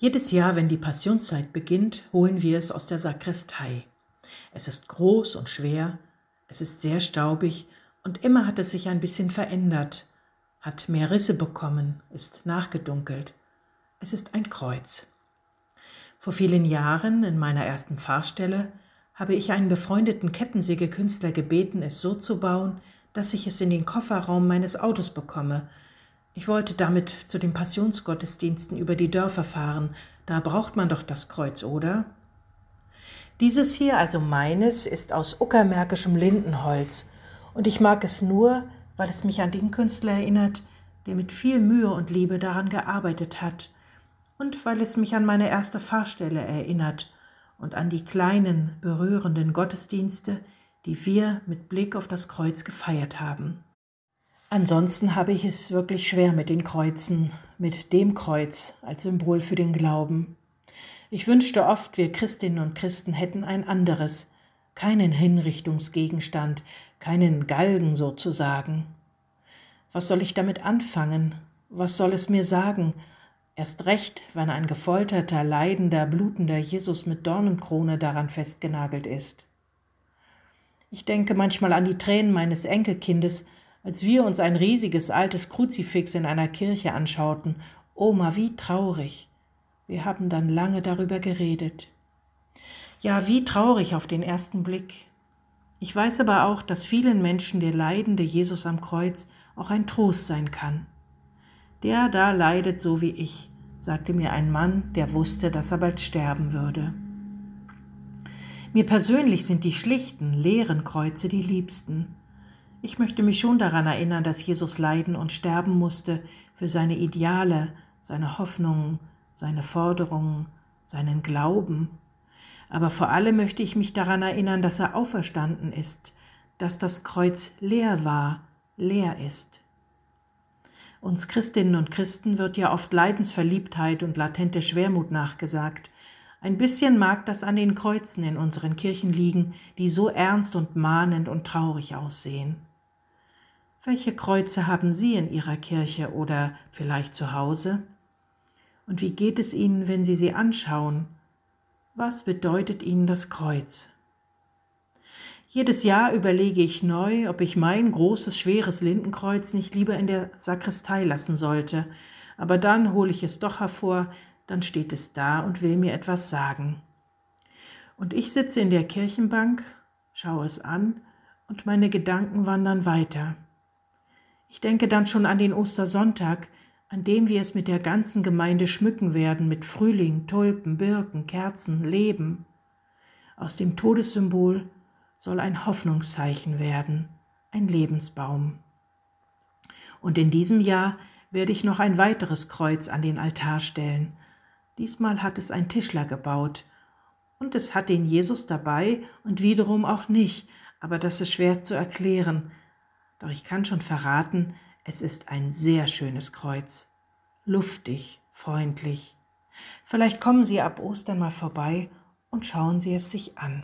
Jedes Jahr, wenn die Passionszeit beginnt, holen wir es aus der Sakristei. Es ist groß und schwer, es ist sehr staubig und immer hat es sich ein bisschen verändert, hat mehr Risse bekommen, ist nachgedunkelt. Es ist ein Kreuz. Vor vielen Jahren, in meiner ersten Pfarrstelle, habe ich einen befreundeten Kettensägekünstler gebeten, es so zu bauen, dass ich es in den Kofferraum meines Autos bekomme, ich wollte damit zu den Passionsgottesdiensten über die Dörfer fahren. Da braucht man doch das Kreuz, oder? Dieses hier, also meines, ist aus uckermärkischem Lindenholz. Und ich mag es nur, weil es mich an den Künstler erinnert, der mit viel Mühe und Liebe daran gearbeitet hat. Und weil es mich an meine erste Fahrstelle erinnert und an die kleinen, berührenden Gottesdienste, die wir mit Blick auf das Kreuz gefeiert haben. Ansonsten habe ich es wirklich schwer mit den Kreuzen, mit dem Kreuz als Symbol für den Glauben. Ich wünschte oft, wir Christinnen und Christen hätten ein anderes, keinen Hinrichtungsgegenstand, keinen Galgen sozusagen. Was soll ich damit anfangen? Was soll es mir sagen? Erst recht, wenn ein gefolterter, leidender, blutender Jesus mit Dornenkrone daran festgenagelt ist. Ich denke manchmal an die Tränen meines Enkelkindes, als wir uns ein riesiges altes Kruzifix in einer Kirche anschauten. Oma, wie traurig. Wir haben dann lange darüber geredet. Ja, wie traurig auf den ersten Blick. Ich weiß aber auch, dass vielen Menschen der leidende Jesus am Kreuz auch ein Trost sein kann. Der da leidet so wie ich, sagte mir ein Mann, der wusste, dass er bald sterben würde. Mir persönlich sind die schlichten, leeren Kreuze die liebsten. Ich möchte mich schon daran erinnern, dass Jesus leiden und sterben musste für seine Ideale, seine Hoffnungen, seine Forderungen, seinen Glauben. Aber vor allem möchte ich mich daran erinnern, dass er auferstanden ist, dass das Kreuz leer war, leer ist. Uns Christinnen und Christen wird ja oft Leidensverliebtheit und latente Schwermut nachgesagt. Ein bisschen mag das an den Kreuzen in unseren Kirchen liegen, die so ernst und mahnend und traurig aussehen. Welche Kreuze haben Sie in Ihrer Kirche oder vielleicht zu Hause? Und wie geht es Ihnen, wenn Sie sie anschauen? Was bedeutet Ihnen das Kreuz? Jedes Jahr überlege ich neu, ob ich mein großes, schweres Lindenkreuz nicht lieber in der Sakristei lassen sollte, aber dann hole ich es doch hervor, dann steht es da und will mir etwas sagen. Und ich sitze in der Kirchenbank, schaue es an und meine Gedanken wandern weiter. Ich denke dann schon an den Ostersonntag, an dem wir es mit der ganzen Gemeinde schmücken werden mit Frühling, Tulpen, Birken, Kerzen, Leben. Aus dem Todessymbol soll ein Hoffnungszeichen werden, ein Lebensbaum. Und in diesem Jahr werde ich noch ein weiteres Kreuz an den Altar stellen. Diesmal hat es ein Tischler gebaut. Und es hat den Jesus dabei und wiederum auch nicht, aber das ist schwer zu erklären. Doch ich kann schon verraten, es ist ein sehr schönes Kreuz. Luftig, freundlich. Vielleicht kommen Sie ab Ostern mal vorbei und schauen Sie es sich an.